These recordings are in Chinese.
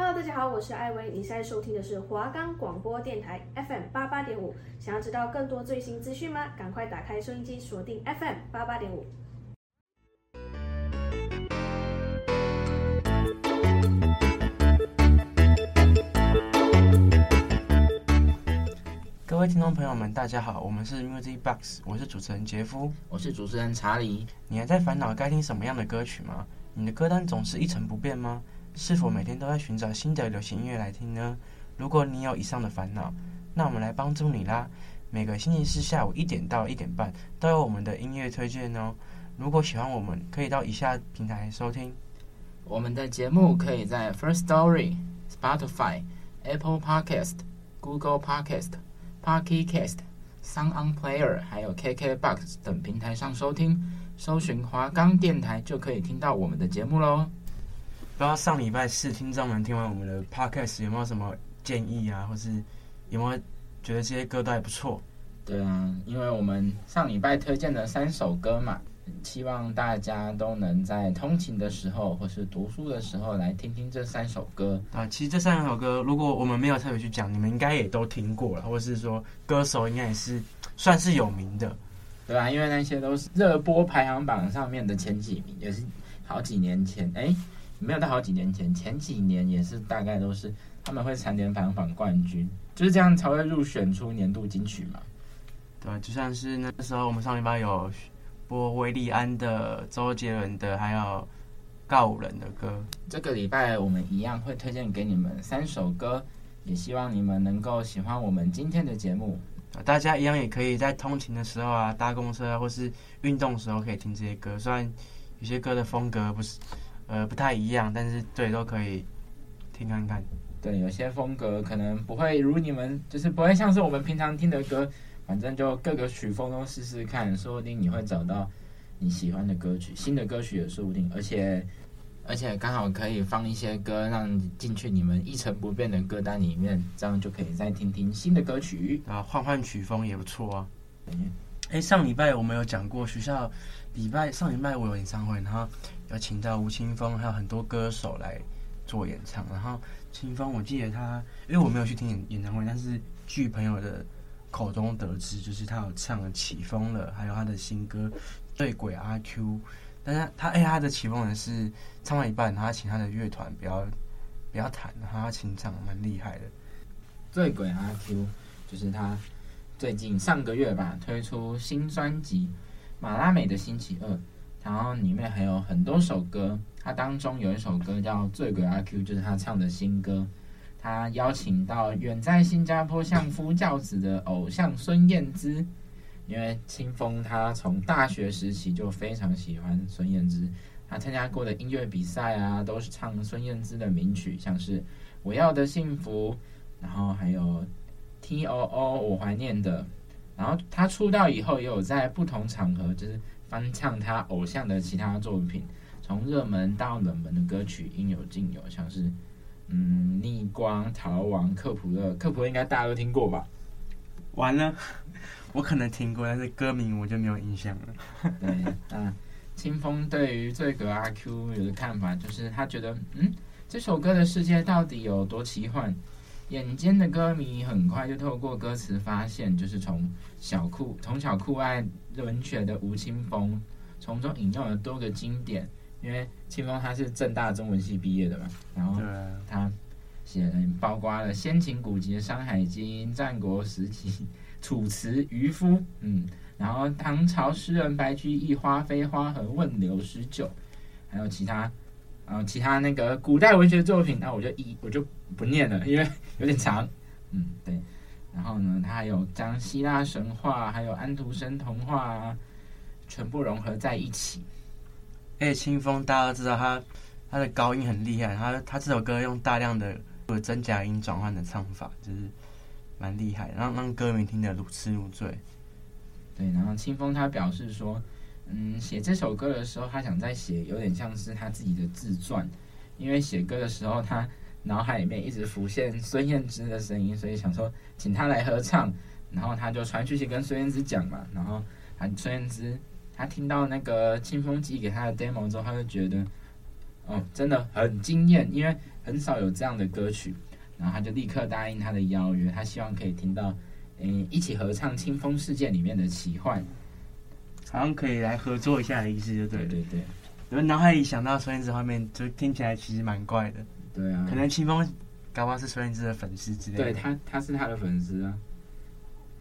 Hello，大家好，我是艾薇，你现在收听的是华冈广播电台 FM 八八点五。想要知道更多最新资讯吗？赶快打开收音机，锁定 FM 八八点五。各位听众朋友们，大家好，我们是 Music Box，我是主持人杰夫，我是主持人查理。你还在烦恼该听什么样的歌曲吗？你的歌单总是一成不变吗？是否每天都在寻找新的流行音乐来听呢？如果你有以上的烦恼，那我们来帮助你啦！每个星期四下午一点到一点半都有我们的音乐推荐哦。如果喜欢我们，可以到以下平台收听。我们的节目可以在 First Story、Spotify、Apple Podcast、Google Podcast、Pocket Cast、Sound On Player 还有 KKBox 等平台上收听。搜寻华冈电台就可以听到我们的节目喽。不知道上礼拜四听众们听完我们的 podcast 有没有什么建议啊，或是有没有觉得这些歌都还不错？对啊，因为我们上礼拜推荐的三首歌嘛，希望大家都能在通勤的时候或是读书的时候来听听这三首歌。啊，其实这三首歌如果我们没有特别去讲，你们应该也都听过了，或是说歌手应该也是算是有名的，对啊，因为那些都是热播排行榜上面的前几名，也是好几年前哎。没有到好几年前，前几年也是大概都是他们会蝉联排行榜冠军，就是这样才会入选出年度金曲嘛。对，就像是那时候我们上礼拜有播威利安的、周杰伦的，还有告五人的歌。这个礼拜我们一样会推荐给你们三首歌，也希望你们能够喜欢我们今天的节目。大家一样也可以在通勤的时候啊、搭公车啊，或是运动的时候可以听这些歌，虽然有些歌的风格不是。呃，不太一样，但是对都可以听看看。对，有些风格可能不会如你们，就是不会像是我们平常听的歌，反正就各个曲风都试试看，说不定你会找到你喜欢的歌曲，新的歌曲也说不定。而且，而且刚好可以放一些歌，让进去你们一成不变的歌单里面，这样就可以再听听新的歌曲啊，换换曲风也不错啊。哎，上礼拜我们有讲过学校。礼拜上礼拜我有演唱会，然后有请到吴青峰，还有很多歌手来做演唱。然后青峰，我记得他，因为我没有去听演演唱会，但是据朋友的口中得知，就是他有唱《起风了》，还有他的新歌《醉鬼阿 Q》。但是他哎，他的起风人是唱到一半，他请他的乐团不要不要弹，然后他清唱，蛮厉害的。醉鬼阿 Q 就是他最近上个月吧推出新专辑。马拉美的星期二，然后里面还有很多首歌，它当中有一首歌叫《醉鬼阿 Q》，就是他唱的新歌。他邀请到远在新加坡相夫教子的偶像孙燕姿，因为青峰他从大学时期就非常喜欢孙燕姿，他参加过的音乐比赛啊，都是唱孙燕姿的名曲，像是《我要的幸福》，然后还有《T O O》，我怀念的。然后他出道以后，也有在不同场合就是翻唱他偶像的其他作品，从热门到冷门的歌曲应有尽有，像是嗯逆光、逃亡、克普勒，克卜勒应该大家都听过吧？完了，我可能听过，但是歌名我就没有印象了。对，嗯，清风对于这个阿 Q 有的看法就是，他觉得嗯这首歌的世界到底有多奇幻？眼尖的歌迷很快就透过歌词发现，就是从小酷从小酷爱文学的吴青峰，从中引用了多个经典。因为青峰他是正大中文系毕业的嘛，然后他写了包括了先秦古籍的《山海经》、战国时期《楚辞》、渔夫，嗯，然后唐朝诗人白居易《花非花》和《问柳十九》，还有其他。然后其他那个古代文学作品，那我就一我就不念了，因为有点长。嗯，对。然后呢，他还有将希腊神话还有安徒生童话全部融合在一起。而且清风大家都知道他他的高音很厉害，他他这首歌用大量的真假音转换的唱法，就是蛮厉害，让让歌迷听得如痴如醉。对，然后清风他表示说。嗯，写这首歌的时候，他想再写有点像是他自己的自传，因为写歌的时候，他脑海里面一直浮现孙燕姿的声音，所以想说请她来合唱，然后他就传讯息跟孙燕姿讲嘛，然后他孙燕姿她听到那个清风寄给她的 demo 之后，她就觉得，哦，真的很惊艳，因为很少有这样的歌曲。然后他就立刻答应他的邀约，他希望可以听到，嗯，一起合唱《清风世界》里面的奇幻，好像可以来合作一下的意思，就对对对。我脑海里想到孙燕姿画面，就听起来其实蛮怪的。对啊，可能清风搞不好是孙燕姿的粉丝之类的。对他，他是他的粉丝啊。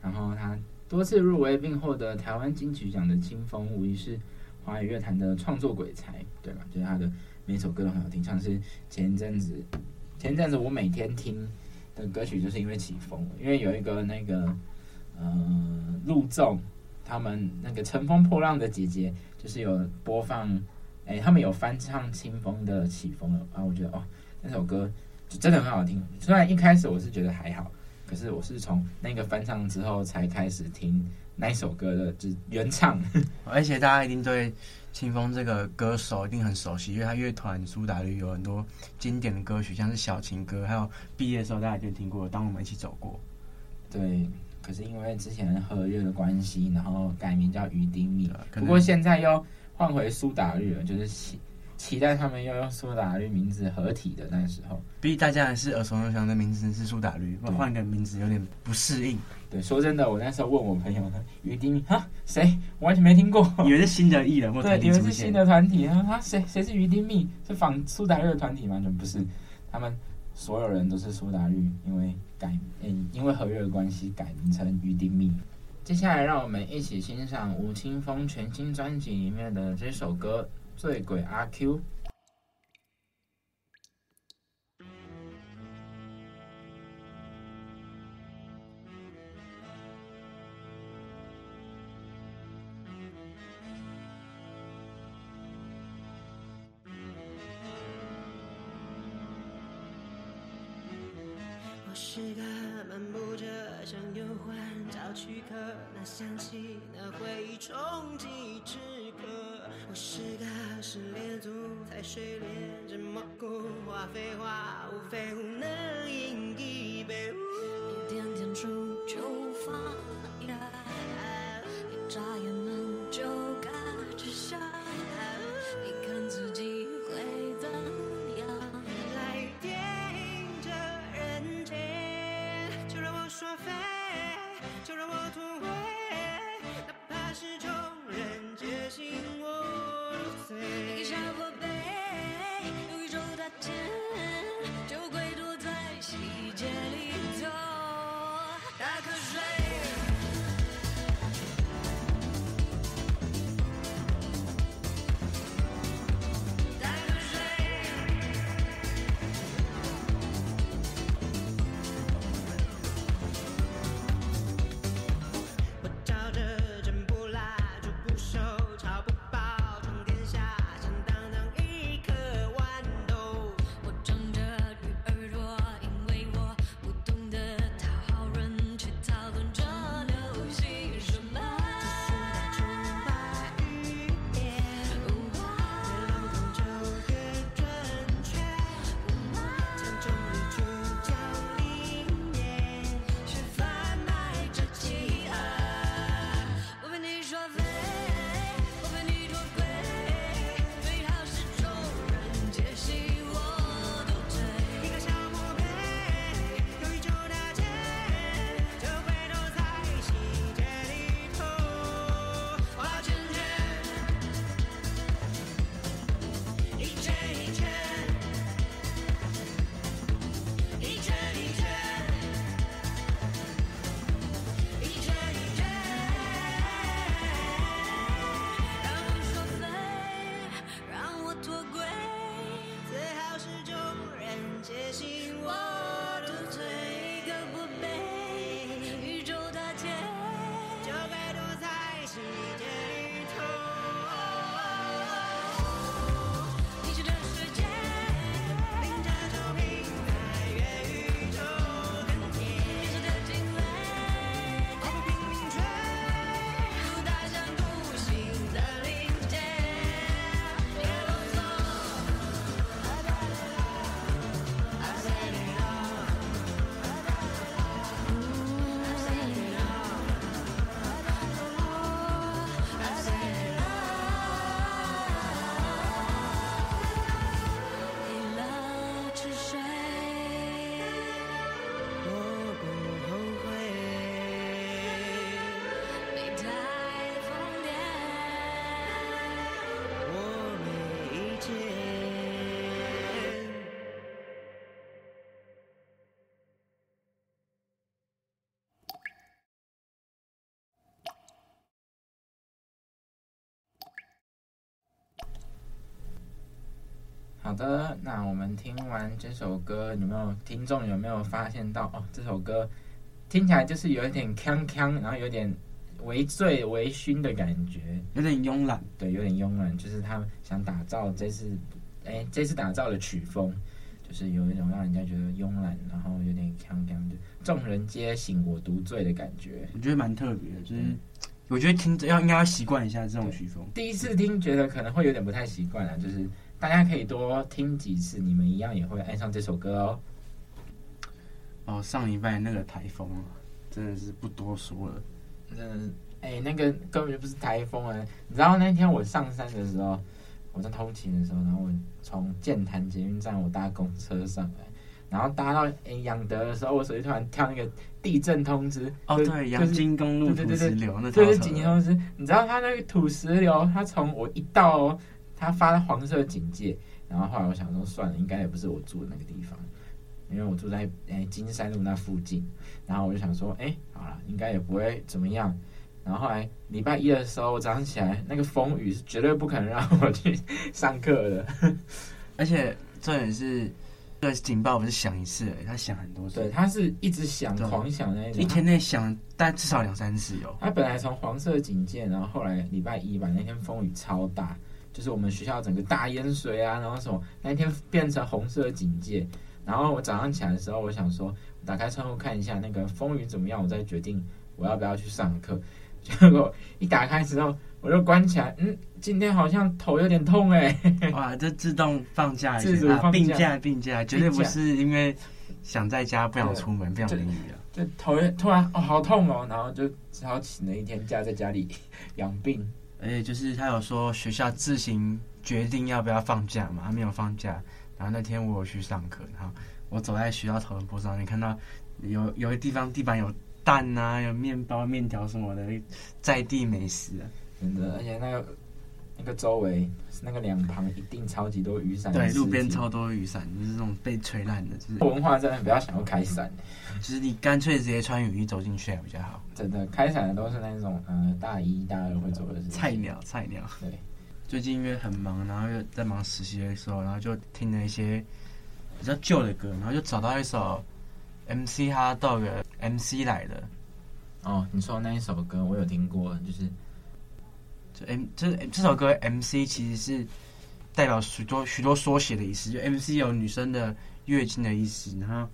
然后他多次入围并获得台湾金曲奖的清风，无疑是华语乐坛的创作鬼才，对吧？就是他的每首歌都很好听，像是前一阵子。前阵子我每天听的歌曲就是因为起风，因为有一个那个呃陆纵，他们那个乘风破浪的姐姐就是有播放，哎、欸，他们有翻唱清风的起风了啊，我觉得哦那首歌就真的很好听。虽然一开始我是觉得还好，可是我是从那个翻唱之后才开始听那首歌的，就是原唱，而且大家一定对。清风这个歌手一定很熟悉，因为他乐团苏打绿有很多经典的歌曲，像是《小情歌》，还有毕业的时候大家就听过《当我们一起走过》。对，可是因为之前合约的关系，然后改名叫于丁糸。不过现在又换回苏打绿了，就是。期待他们要用苏打绿名字合体的那时候，毕竟大家还是耳熟能详的名字是苏打绿，换个名字有点不适应。对，说真的，我那时候问我朋友他于丁糸哈谁，我完全没听过，以为是新的艺人或对，以为是新的团体啊，他谁谁是于丁密？是仿苏打绿的团体吗？完全不是，他们所有人都是苏打绿，因为改嗯因为合约的关系改名成于丁密。接下来让我们一起欣赏吴青峰全新专辑里面的这首歌。醉鬼阿 Q。躯壳，那香气，那回忆冲击之刻。我是个失恋族，在睡莲这蘑菇，话废话无非无能饮一杯。一点点触就发芽，一眨眼的，那我们听完这首歌，有没有听众有没有发现到哦？这首歌听起来就是有一点锵锵，然后有点微醉微醺的感觉，有点慵懒，对，有点慵懒，就是他们想打造这次，哎，这次打造的曲风，就是有一种让人家觉得慵懒，然后有点锵锵就，众人皆醒我独醉的感觉。我觉得蛮特别的，就是、嗯、我觉得听着要应该要习惯一下这种曲风。第一次听觉得可能会有点不太习惯啊，就是。大家可以多听几次，你们一样也会爱上这首歌哦。哦，上礼拜那个台风啊，真的是不多说了。嗯，哎，那个根本就不是台风啊！你知道那天我上山的时候，我在通勤的时候，然后我从建潭捷运站我搭公车上来，然后搭到哎阳德的时候，我手机突然跳那个地震通知。哦，对，阳金公路土石流，那就是紧急通知。你知道它那个土石流，它从我一到、哦。他发了黄色警戒，然后后来我想说算了，应该也不是我住的那个地方，因为我住在诶金山路那附近，然后我就想说，哎，好了，应该也不会怎么样。然后后来礼拜一的时候，我早上起来，那个风雨是绝对不可能让我去上课的，而且重点是，这个警报不是响一次，他响很多次，对，他是一直响，狂响那一种，一天内响，但至少两三次有。他本来从黄色警戒，然后后来礼拜一吧，那天风雨超大。就是我们学校整个大淹水啊，然后什么那一天变成红色警戒，然后我早上起来的时候，我想说打开窗户看一下那个风云怎么样，我再决定我要不要去上课。结果一打开之后，我就关起来，嗯，今天好像头有点痛哎。哇，这自动放假，自主放假，病假，病假，绝对不是因为想在家不想出门，不想淋雨啊。就头突然哦好痛哦，然后就只好请了一天假在家里养病。而且就是他有说学校自行决定要不要放假嘛，他没有放假。然后那天我有去上课，然后我走在学校头坡上，你看到有有的地方地板有蛋啊，有面包、面条什么的在地美食啊，真的。而且那个那个周围那个两旁一定超级多雨伞，对，路边超多雨伞，就是那种被吹烂的。就是文化真的比较想要开伞，就是你干脆直接穿雨衣走进去还比较好。真的，开伞的都是那种呃大一、大二会走的菜鸟，菜鸟。对，最近因为很忙，然后又在忙实习的时候，然后就听了一些比较旧的歌，然后就找到一首 MC HotDog 的 MC 来的。哦，你说那一首歌我有听过，就是就 M 这这首歌 MC 其实是代表许多许多缩写的意思，就 MC 有女生的月经的意思，然后。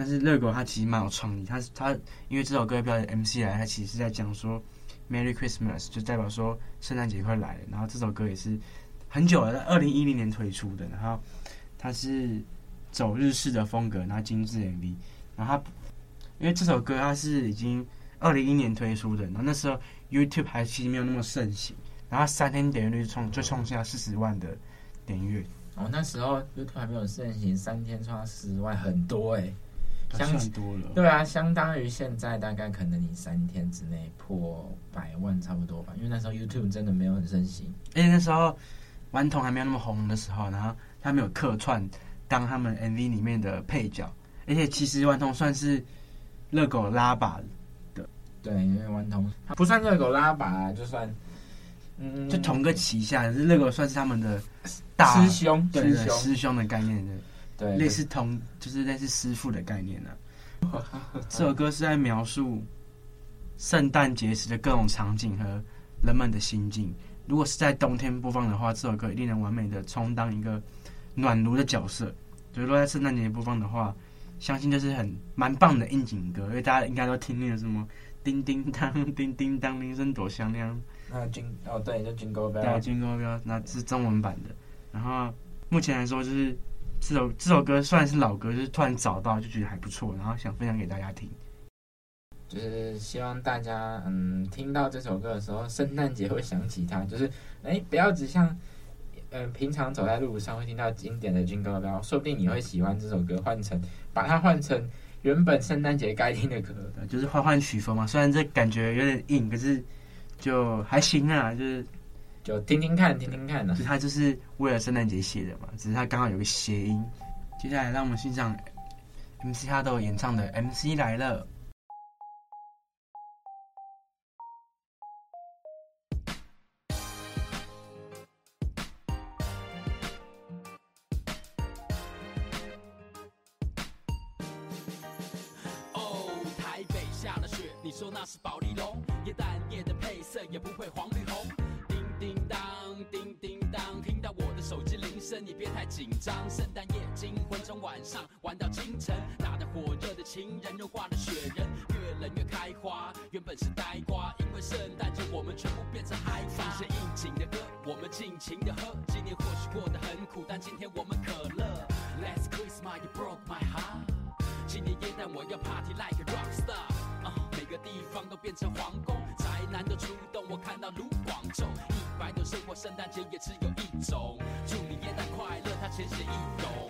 但是热狗他其实蛮有创意，他他因为这首歌标的 MC 来，他其实是在讲说 Merry Christmas，就代表说圣诞节快来了。然后这首歌也是很久了，在二零一零年推出的。然后它是走日式的风格，然后精致 MV。然后他因为这首歌它是已经二零一一年推出的，然后那时候 YouTube 还其实没有那么盛行，然后三天点阅率创就创下四十万的点阅。哦，那时候 YouTube 还没有盛行，三天创四十万很多哎、欸。相多了，对啊，相当于现在大概可能你三天之内破百万差不多吧，因为那时候 YouTube 真的没有很盛行，而且那时候顽童还没有那么红的时候，然后他没有客串当他们 MV 里面的配角，而且其实顽童算是热狗拉把的，对，因为顽童他不算热狗拉把，就算嗯，就同个旗下，可是热狗算是他们的大师兄，对，师兄师兄的概念的。对，类似同就是类似师傅的概念呢、啊。这首歌是在描述圣诞节时的各种场景和人们的心境。如果是在冬天播放的话，这首歌一定能完美的充当一个暖炉的角色。就是说在圣诞节播放的话，相信就是很蛮棒的应景歌，因为大家应该都听那个什么叮叮当、叮叮当，铃声多响亮。那军哦对，就军歌标，对，军歌标，那是中文版的。然后目前来说就是。这首这首歌虽然是老歌，就是突然找到就觉得还不错，然后想分享给大家听。就是希望大家嗯听到这首歌的时候，圣诞节会想起它。就是哎，不要只像嗯、呃、平常走在路上会听到经典的军歌标，说不定你会喜欢这首歌，换成把它换成原本圣诞节该听的歌，就是换换曲风嘛。虽然这感觉有点硬，可是就还行啊，就是。就听听看，听听看呢。就他就是为了圣诞节写的嘛，只是他刚好有个谐音。接下来让我们欣赏 MC HotDog 演唱的《MC 来了》。尽情的喝。今年或许过得很苦，但今天我们可乐。Last Christmas you broke my heart。今年耶诞我要 party like a rock star。啊，每个地方都变成皇宫，宅男都出动，我看到卢广仲。一百种生活，圣诞节也只有一种。祝你耶诞快乐，他浅显易懂。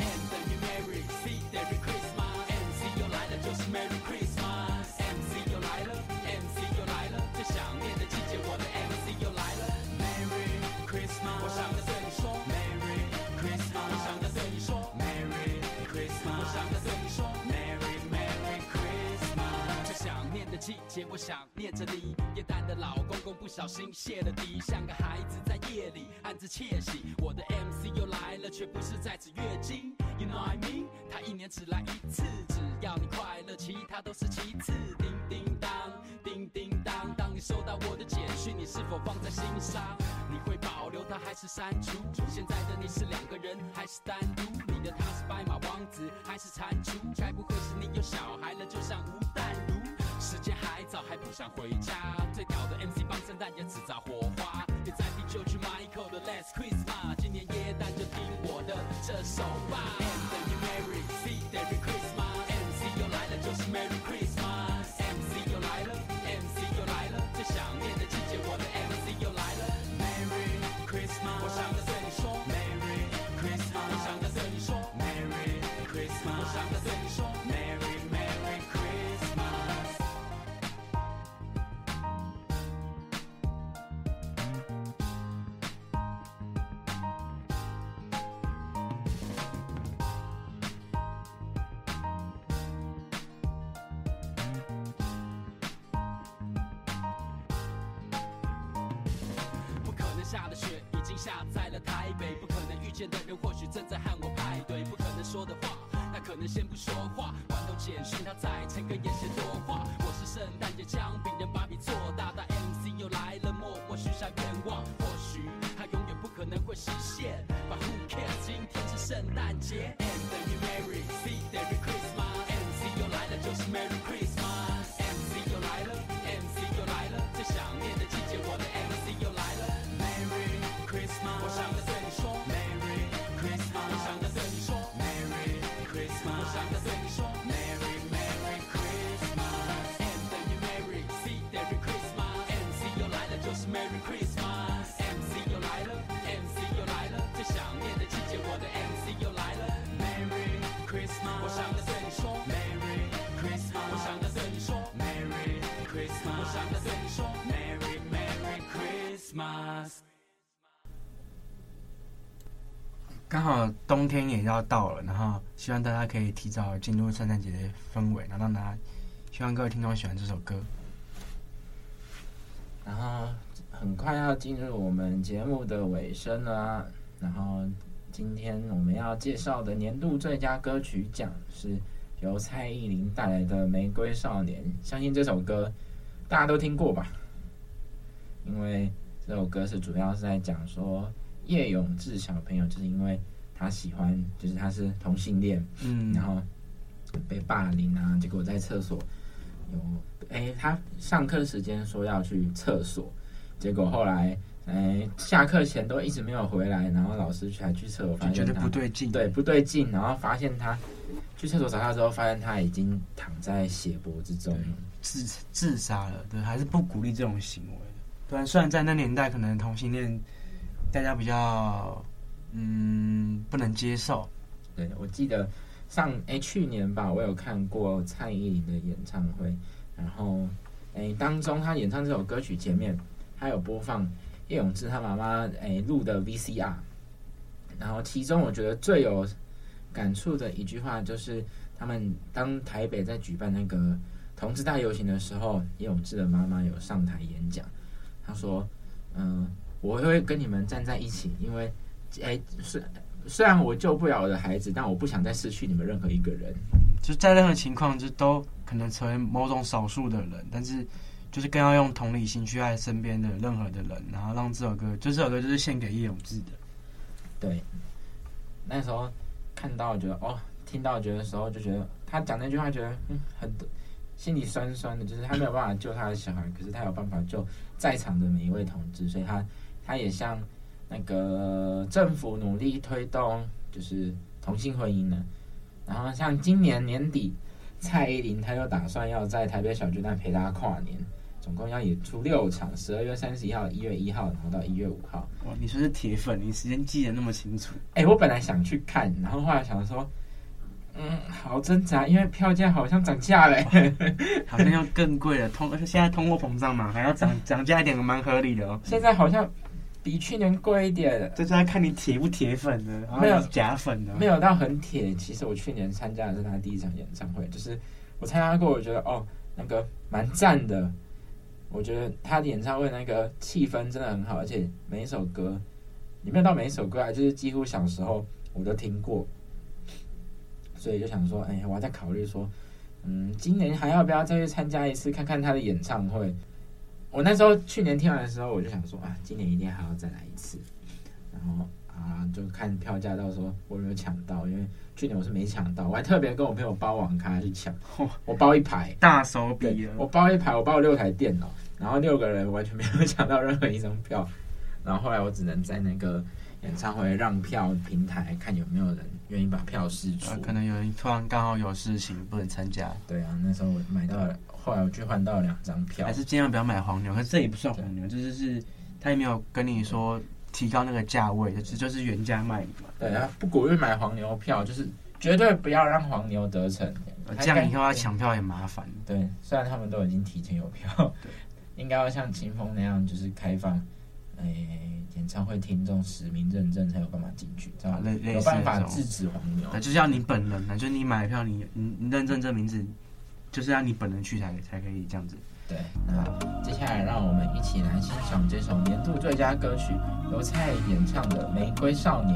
季节，我想念着你。耶诞的老公公不小心泄了底，像个孩子在夜里暗自窃喜。我的 MC 又来了，却不是在此月经。You know I mean？他一年只来一次，只要你快乐，其他都是其次。叮叮当，叮叮当，当你收到我的简讯，你是否放在心上？你会保留它还是删除？现在的你是两个人还是单独？你的他是白马王子还是蟾蜍？该不会是你有小孩了，就像吴淡如？时间还早，还不想回家。最屌的 MC 帮圣诞也制造火花。别再听就去 Michael 的 Last Christmas。今年耶诞就听我的这首吧。雪已经下在了台北，不可能遇见的人或许正在和我派对，不可能说的话，那可能先不说话。关头简讯他在诚恳也嫌多话。我是圣诞节枪饼人，把笔做大，大 MC 又来了，默默许下愿望，或许他永远不可能会实现。But who cares？今天是圣诞节刚好冬天也要到了，然后希望大家可以提早进入圣诞节的氛围，然后让大家，希望各位听众喜欢这首歌。然后很快要进入我们节目的尾声了，然后今天我们要介绍的年度最佳歌曲奖是由蔡依林带来的《玫瑰少年》，相信这首歌大家都听过吧？因为这首歌是主要是在讲说叶永志小朋友，就是因为他喜欢，就是他是同性恋，嗯，然后被霸凌啊，结果在厕所有，哎，他上课时间说要去厕所，结果后来哎下课前都一直没有回来，然后老师才去厕所发现他就觉得不对劲，对不对劲，然后发现他去厕所找他之后，发现他已经躺在血泊之中，自自杀了，对，还是不鼓励这种行为。的。对，虽然在那年代可能同性恋大家比较嗯不能接受，对，我记得上哎去年吧，我有看过蔡依林的演唱会，然后哎当中她演唱这首歌曲前面，她有播放叶永志他妈妈哎录的 VCR，然后其中我觉得最有感触的一句话就是，他们当台北在举办那个同志大游行的时候，叶永志的妈妈有上台演讲，他说，嗯、我会跟你们站在一起，因为，哎，虽虽然我救不了我的孩子，但我不想再失去你们任何一个人。就在任何情况，就都可能成为某种少数的人，但是就是更要用同理心去爱身边的任何的人，然后让这首歌，就这首歌就是献给叶永志的。对，那时候看到觉得哦，听到觉得时候就觉得他讲那句话觉得嗯很心里酸酸的，就是他没有办法救他的小孩，可是他有办法救在场的每一位同志，所以他他也向那个政府努力推动就是同性婚姻呢。然后像今年年底。蔡依林，她又打算要在台北小巨蛋陪大家跨年，总共要演出六场，十二月三十一号、一月一号，然后到一月五号。哇，你说是铁粉，你时间记得那么清楚？哎、欸，我本来想去看，然后后来想说，嗯，好挣扎，因为票价好像涨价嘞，好像要更贵了。通，而且现在通货膨胀嘛，还要涨涨价一点，蛮合理的哦。现在好像比去年贵一点，这就要看你铁不铁粉了。没有假粉的，没有到很铁。其实我去年参加的是他第一场演唱会，就是我参加过，我觉得哦，那个蛮赞的。我觉得他的演唱会那个气氛真的很好，而且每一首歌，里面到每一首歌啊，就是几乎小时候我都听过，所以就想说，哎，我还在考虑说，嗯，今年还要不要再去参加一次，看看他的演唱会。我那时候去年听完的时候，我就想说啊，今年一定还要再来一次。然后啊，就看票价，到时候我有没有抢到，因为去年我是没抢到，我还特别跟我朋友包网咖去抢，我包一排，大手笔，我包一排，我包了六台电脑，然后六个人完全没有 抢到任何一张票。然后后来我只能在那个演唱会让票平台看有没有人愿意把票试出。可能有人突然刚好有事情不能参加。对啊，那时候我买到了。后来我去换到了两张票，还是尽量不要买黄牛，可是这也不算黄牛，就是是他也没有跟你说提高那个价位，就是就是原价卖你嘛。对啊，不鼓励买黄牛票，就是绝对不要让黄牛得逞，这样以后要抢票也麻烦。对，虽然他们都已经提前有票，对，应该要像清风那样，就是开放，哎，演唱会听众实名认证才有办法进去，知道吧？有办法制止黄牛。对，就是要你本人呢，就是你买票，你你你认证这名字。就是让你本人去才才可以这样子。对，那接下来让我们一起来欣赏这首年度最佳歌曲，由蔡演唱的《玫瑰少年》。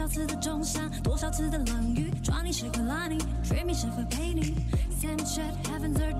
少次的重伤，多少次的冷雨，抓你时刻拉你，dream 你是否陪你 sunshine heaven third day，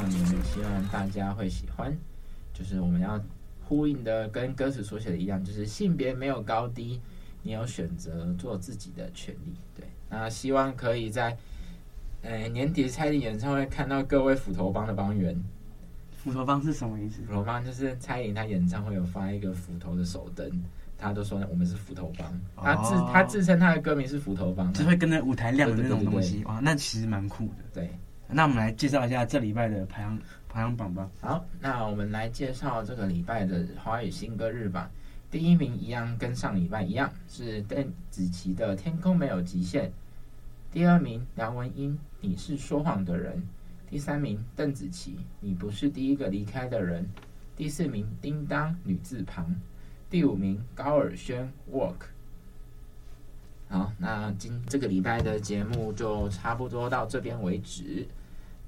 少年》，希望大家会喜欢。就是我们要呼应的，跟歌词所写的一样，就是性别没有高低，你有选择做自己的权利。对，那希望可以在呃年底蔡依林演唱会看到各位斧头帮的帮员。斧头帮是什么意思？斧头帮就是蔡依林她演唱会有发一个斧头的手灯，他都说我们是斧头帮，他自他自称他的歌名是斧头帮，就会跟着舞台亮的那种东西。哇，那其实蛮酷的。对。那我们来介绍一下这礼拜的排行排行榜吧。好，那我们来介绍这个礼拜的华语新歌日榜。第一名一样跟上礼拜一样，是邓紫棋的《天空没有极限》。第二名梁文音《你是说谎的人》。第三名邓紫棋《你不是第一个离开的人》。第四名叮当女字旁。第五名高尔宣《Walk》。好，那今这个礼拜的节目就差不多到这边为止。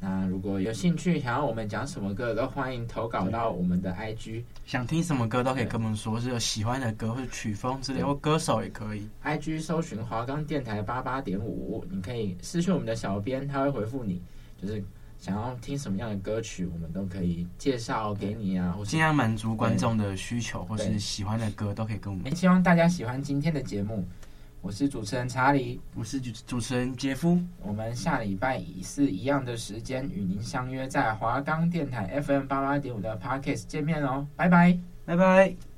那如果有兴趣想要我们讲什么歌，都欢迎投稿到我们的 IG。想听什么歌都可以跟我们说，是有喜欢的歌或者曲风之类，或歌手也可以。IG 搜寻华冈电台八八点五，你可以私讯我们的小编，他会回复你。就是想要听什么样的歌曲，我们都可以介绍给你啊，或尽量满足观众的需求，或是喜欢的歌都可以跟我们。希望大家喜欢今天的节目。我是主持人查理，我是主主持人杰夫。我们下礼拜以是一样的时间与您相约在华冈电台 FM 八八点五的 Podcast 见面哦，拜拜，拜拜。